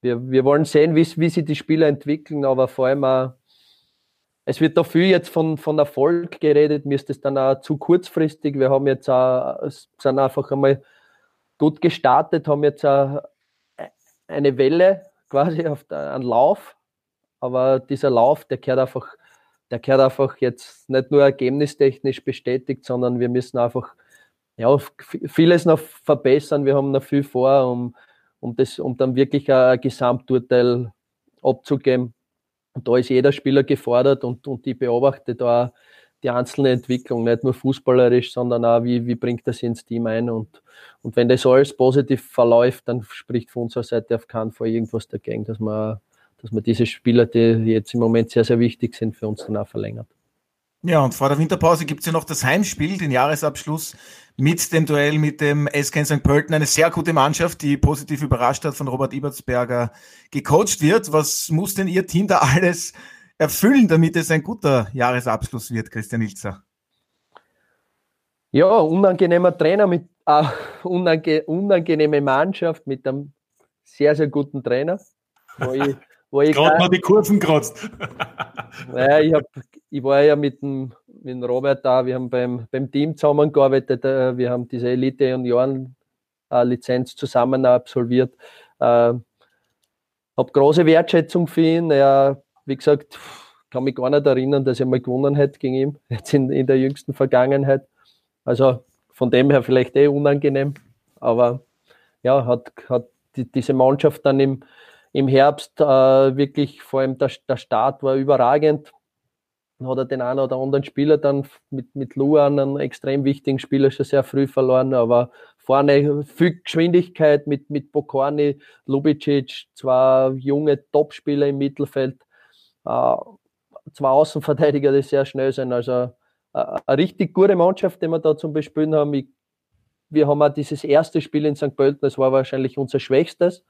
wir, wir wollen sehen, wie, wie sich die Spiele entwickeln, aber vor allem auch, es wird da viel jetzt von, von Erfolg geredet. Mir ist das dann auch zu kurzfristig. Wir haben jetzt auch, sind einfach einmal gut gestartet, haben jetzt auch eine Welle quasi auf einen Lauf. Aber dieser Lauf, der kehrt einfach der gehört einfach jetzt nicht nur ergebnistechnisch bestätigt, sondern wir müssen einfach ja, vieles noch verbessern. Wir haben noch viel vor, um, um, das, um dann wirklich ein Gesamturteil abzugeben. Und da ist jeder Spieler gefordert und, und ich beobachte da die einzelne Entwicklung, nicht nur fußballerisch, sondern auch, wie, wie bringt das ins Team ein. Und, und wenn das alles positiv verläuft, dann spricht von unserer Seite auf keinen Fall irgendwas dagegen, dass man, dass man diese Spieler, die jetzt im Moment sehr, sehr wichtig sind, für uns dann auch verlängert. Ja, und vor der Winterpause gibt es ja noch das Heimspiel, den Jahresabschluss mit dem Duell mit dem SK St. Pölten. Eine sehr gute Mannschaft, die positiv überrascht hat, von Robert Ibertsberger gecoacht wird. Was muss denn Ihr Team da alles erfüllen, damit es ein guter Jahresabschluss wird, Christian Ilzer? Ja, unangenehmer Trainer mit äh, unange unangenehme Mannschaft mit einem sehr, sehr guten Trainer. Wo ich, wo ich Gerade mal die Kurven kratzt. naja, ich, hab, ich war ja mit dem, mit dem Robert da, wir haben beim, beim Team zusammengearbeitet, äh, wir haben diese Elite- und Jahren-Lizenz zusammen absolviert. Äh, habe große Wertschätzung für ihn. Er, wie gesagt, kann mich gar nicht erinnern, dass er mal gewonnen hätte gegen ihn, jetzt in, in der jüngsten Vergangenheit. Also von dem her vielleicht eh unangenehm, aber ja, hat, hat die, diese Mannschaft dann im, im Herbst äh, wirklich, vor allem der, der Start war überragend. Dann hat er den einen oder anderen Spieler dann mit, mit Luan, einen extrem wichtigen Spieler, schon sehr früh verloren, aber vorne viel Geschwindigkeit mit, mit Bokorni, Lubicic, zwei junge Topspieler im Mittelfeld, zwei Außenverteidiger, die sehr schnell sind. Also äh, eine richtig gute Mannschaft, die wir da zum Bespielen haben. Ich, wir haben auch dieses erste Spiel in St. Pölten, das war wahrscheinlich unser schwächstes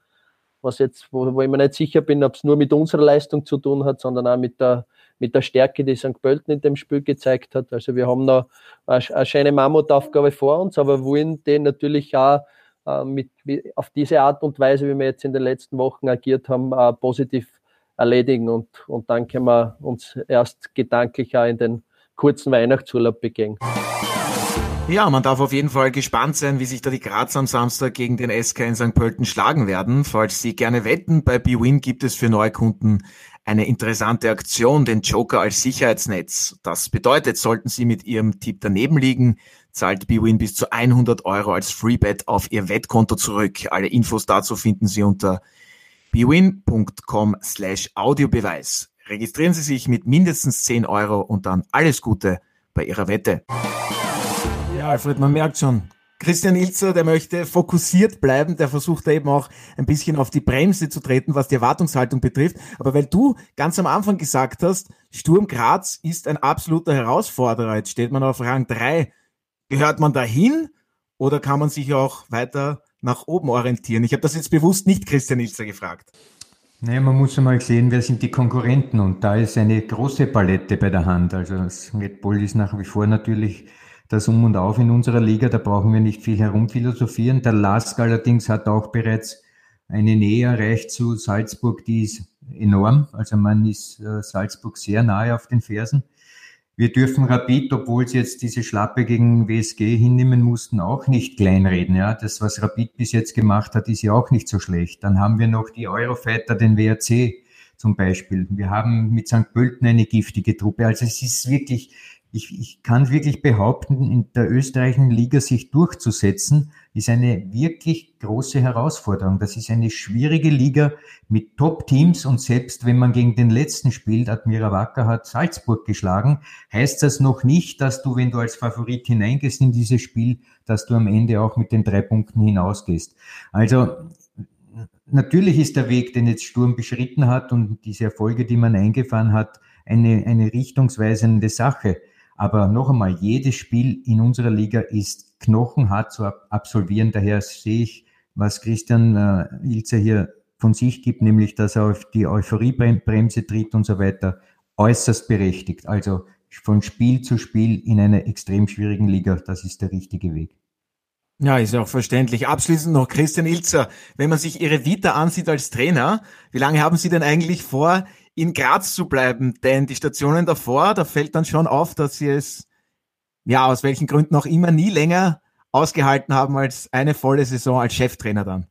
was jetzt, wo, wo ich mir nicht sicher bin, ob es nur mit unserer Leistung zu tun hat, sondern auch mit der, mit der Stärke, die St. Pölten in dem Spiel gezeigt hat. Also wir haben noch eine, eine schöne Mammutaufgabe vor uns, aber wollen den natürlich auch äh, mit, auf diese Art und Weise, wie wir jetzt in den letzten Wochen agiert haben, äh, positiv erledigen und, und dann können wir uns erst gedanklich auch in den kurzen Weihnachtsurlaub begehen. Ja, man darf auf jeden Fall gespannt sein, wie sich da die Graz am Samstag gegen den SK in St. Pölten schlagen werden. Falls Sie gerne wetten, bei BWin gibt es für Neukunden eine interessante Aktion, den Joker als Sicherheitsnetz. Das bedeutet, sollten Sie mit Ihrem Tipp daneben liegen, zahlt BWin bis zu 100 Euro als Freebet auf Ihr Wettkonto zurück. Alle Infos dazu finden Sie unter bwin.com slash Audiobeweis. Registrieren Sie sich mit mindestens 10 Euro und dann alles Gute bei Ihrer Wette. Ja, Alfred, man merkt schon. Christian Ilzer, der möchte fokussiert bleiben, der versucht da eben auch ein bisschen auf die Bremse zu treten, was die Erwartungshaltung betrifft. Aber weil du ganz am Anfang gesagt hast, Sturm Graz ist ein absoluter Herausforderer. Jetzt steht man auf Rang 3. Gehört man dahin oder kann man sich auch weiter nach oben orientieren? Ich habe das jetzt bewusst nicht Christian Ilzer gefragt. Naja, man muss einmal sehen, wer sind die Konkurrenten und da ist eine große Palette bei der Hand. Also das Red Bull ist nach wie vor natürlich das Um und Auf in unserer Liga, da brauchen wir nicht viel herumphilosophieren. Der Lask allerdings hat auch bereits eine Nähe erreicht zu Salzburg, die ist enorm. Also man ist äh, Salzburg sehr nahe auf den Fersen. Wir dürfen Rapid, obwohl sie jetzt diese Schlappe gegen WSG hinnehmen mussten, auch nicht kleinreden. Ja, das, was Rapid bis jetzt gemacht hat, ist ja auch nicht so schlecht. Dann haben wir noch die Eurofighter, den WRC zum Beispiel. Wir haben mit St. Pölten eine giftige Truppe. Also es ist wirklich, ich, ich kann wirklich behaupten, in der österreichischen Liga sich durchzusetzen, ist eine wirklich große Herausforderung. Das ist eine schwierige Liga mit Top-Teams und selbst wenn man gegen den letzten spielt, Admira Wacker hat Salzburg geschlagen, heißt das noch nicht, dass du, wenn du als Favorit hineingehst in dieses Spiel, dass du am Ende auch mit den drei Punkten hinausgehst. Also natürlich ist der Weg, den jetzt Sturm beschritten hat und diese Erfolge, die man eingefahren hat, eine, eine richtungsweisende Sache. Aber noch einmal, jedes Spiel in unserer Liga ist knochenhart zu absolvieren. Daher sehe ich, was Christian äh, Ilze hier von sich gibt, nämlich dass er auf die Euphoriebremse tritt und so weiter, äußerst berechtigt. Also von Spiel zu Spiel in einer extrem schwierigen Liga, das ist der richtige Weg. Ja, ist ja auch verständlich. Abschließend noch Christian Ilzer. Wenn man sich Ihre Vita ansieht als Trainer, wie lange haben Sie denn eigentlich vor, in Graz zu bleiben, denn die Stationen davor, da fällt dann schon auf, dass sie es, ja, aus welchen Gründen auch immer, nie länger ausgehalten haben als eine volle Saison als Cheftrainer dann.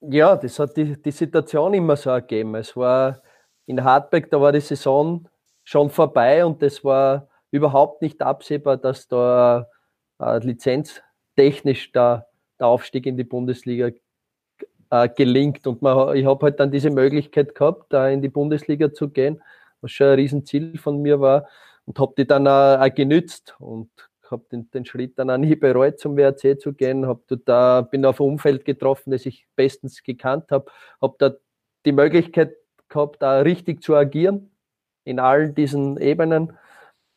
Ja, das hat die, die Situation immer so ergeben. Es war in Hartberg, da war die Saison schon vorbei und das war überhaupt nicht absehbar, dass da äh, lizenztechnisch der, der Aufstieg in die Bundesliga äh, gelingt. Und man, ich habe halt dann diese Möglichkeit gehabt, da in die Bundesliga zu gehen. was schon ein Riesenziel von mir war und habe die dann auch, auch genützt und habe den, den, Schritt dann auch nie bereut, zum WRC zu gehen. Hab da, bin auf ein Umfeld getroffen, das ich bestens gekannt habe, habe da die Möglichkeit gehabt, da richtig zu agieren in all diesen Ebenen,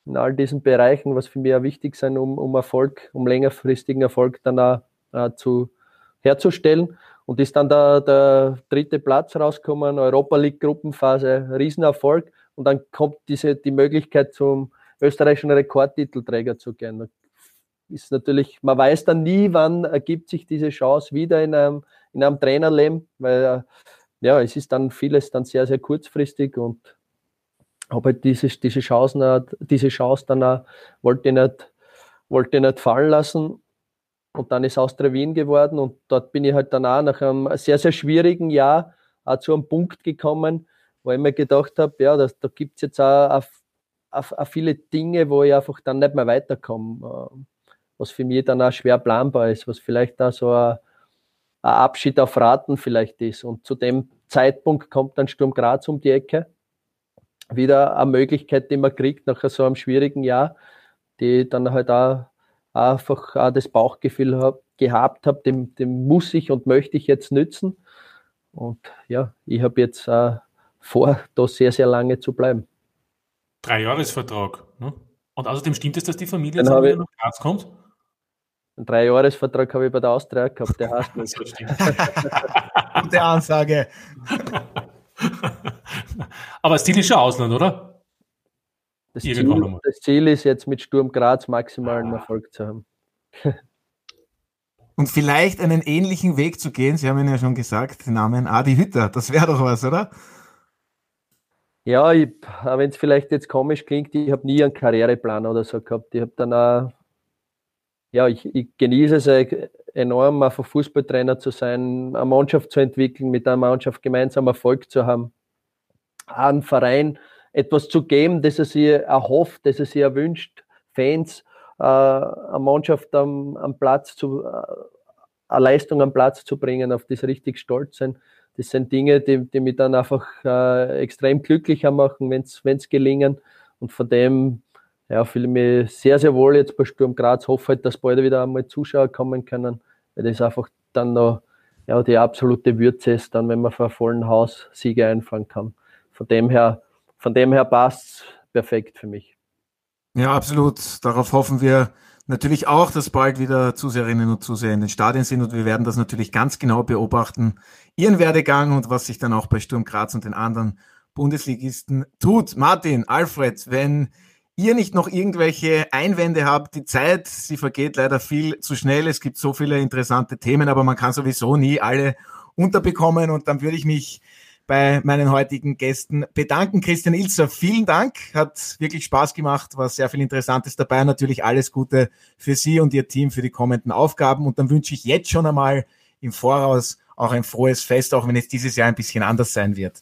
in all diesen Bereichen, was für mich auch wichtig sind, um, um Erfolg, um längerfristigen Erfolg dann auch, äh, zu, herzustellen. Und ist dann der, der dritte Platz rausgekommen, Europa League Gruppenphase, Riesenerfolg. Und dann kommt diese, die Möglichkeit zum österreichischen Rekordtitelträger zu gehen. Ist natürlich, man weiß dann nie, wann ergibt sich diese Chance wieder in einem, in einem Trainerleben, weil ja, es ist dann vieles dann sehr, sehr kurzfristig und habe halt diese, diese, Chancen, diese Chance dann auch, wollte ich nicht, wollte ich nicht fallen lassen. Und dann ist Austria Wien geworden und dort bin ich halt dann auch nach einem sehr, sehr schwierigen Jahr auch zu einem Punkt gekommen, wo ich mir gedacht habe, ja, das, da gibt es jetzt auch, auch, auch, viele Dinge, wo ich einfach dann nicht mehr weiterkomme, äh, was für mich dann auch schwer planbar ist, was vielleicht da so ein, ein Abschied auf Raten vielleicht ist. Und zu dem Zeitpunkt kommt dann Sturm Graz um die Ecke. Wieder eine Möglichkeit, die man kriegt nach so einem schwierigen Jahr, die dann halt auch einfach auch das Bauchgefühl hab, gehabt habe, dem, dem muss ich und möchte ich jetzt nützen. Und ja, ich habe jetzt äh, vor, da sehr, sehr lange zu bleiben. Dreijahresvertrag. Ne? Und außerdem stimmt es, dass die Familie jetzt nach Graz kommt? Einen Dreijahresvertrag habe ich bei der Austria gehabt, der heißt nicht. Gute Ansage. Aber Ziel ist schon Ausland, oder? Das Ziel, das Ziel, ist jetzt mit Sturm Graz maximalen Erfolg zu haben. Und vielleicht einen ähnlichen Weg zu gehen, Sie haben ihn ja schon gesagt, den Namen Adi Hütter, das wäre doch was, oder? Ja, wenn es vielleicht jetzt komisch klingt, ich habe nie einen Karriereplan oder so gehabt. Ich habe dann auch ja, ich, ich genieße es enorm, einfach Fußballtrainer zu sein, eine Mannschaft zu entwickeln, mit einer Mannschaft gemeinsam Erfolg zu haben, einen Verein etwas zu geben, das er sich erhofft, das er sich erwünscht, Fans, äh, eine Mannschaft am, am Platz zu, äh, eine Leistung am Platz zu bringen, auf das richtig stolz sind. Das sind Dinge, die, die mich dann einfach äh, extrem glücklicher machen, wenn es gelingen. Und von dem ja, fühle mich sehr, sehr wohl jetzt bei Sturm Graz. Hoffe halt, dass bald wieder einmal Zuschauer kommen können, weil das einfach dann noch ja, die absolute Würze ist, dann, wenn man vor vollen Haus Siege einfahren kann. Von dem her, von dem her passt perfekt für mich. Ja, absolut. Darauf hoffen wir natürlich auch, dass bald wieder Zuseherinnen und Zuseher in den Stadien sind und wir werden das natürlich ganz genau beobachten. Ihren Werdegang und was sich dann auch bei Sturm Graz und den anderen Bundesligisten tut. Martin, Alfred, wenn ihr nicht noch irgendwelche Einwände habt, die Zeit, sie vergeht leider viel zu schnell. Es gibt so viele interessante Themen, aber man kann sowieso nie alle unterbekommen. Und dann würde ich mich bei meinen heutigen Gästen bedanken. Christian Ilzer, vielen Dank. Hat wirklich Spaß gemacht, war sehr viel Interessantes dabei. Natürlich alles Gute für Sie und Ihr Team für die kommenden Aufgaben. Und dann wünsche ich jetzt schon einmal im Voraus auch ein frohes Fest, auch wenn es dieses Jahr ein bisschen anders sein wird.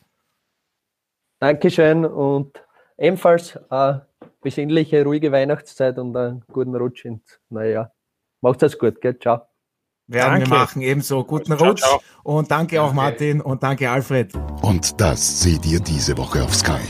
Dankeschön und ebenfalls äh, besinnliche, ruhige Weihnachtszeit und einen guten Rutsch ins neue Jahr. Macht's es gut, gell? Ciao. Werden danke. wir machen, ebenso. Guten Rutsch ciao, ciao. und danke auch Martin und danke Alfred. Und das seht ihr diese Woche auf Sky.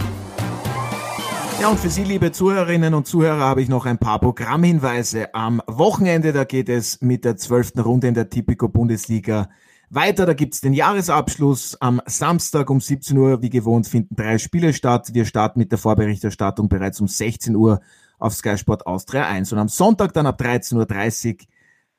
Ja, und für Sie, liebe Zuhörerinnen und Zuhörer, habe ich noch ein paar Programmhinweise. Am Wochenende, da geht es mit der zwölften Runde in der Tipico Bundesliga weiter, da gibt's den Jahresabschluss. Am Samstag um 17 Uhr, wie gewohnt, finden drei Spiele statt. Wir starten mit der Vorberichterstattung bereits um 16 Uhr auf Sky Sport Austria 1. Und am Sonntag dann ab 13.30 Uhr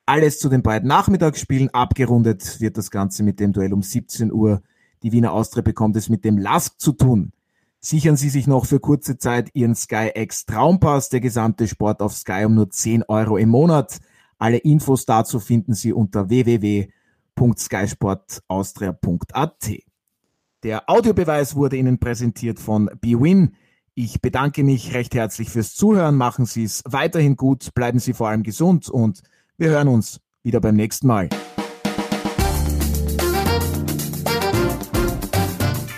alles zu den beiden Nachmittagsspielen. Abgerundet wird das Ganze mit dem Duell um 17 Uhr. Die Wiener Austria bekommt es mit dem Lask zu tun. Sichern Sie sich noch für kurze Zeit Ihren Sky X Traumpass. Der gesamte Sport auf Sky um nur 10 Euro im Monat. Alle Infos dazu finden Sie unter www www.skysportaustria.at. Der Audiobeweis wurde Ihnen präsentiert von BWin. Ich bedanke mich recht herzlich fürs Zuhören. Machen Sie es weiterhin gut, bleiben Sie vor allem gesund und wir hören uns wieder beim nächsten Mal.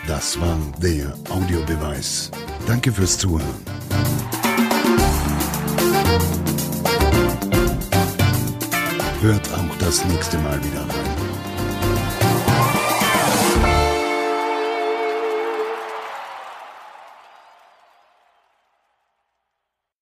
Das war der Audiobeweis. Danke fürs Zuhören. Hört auch das nächste Mal wieder rein.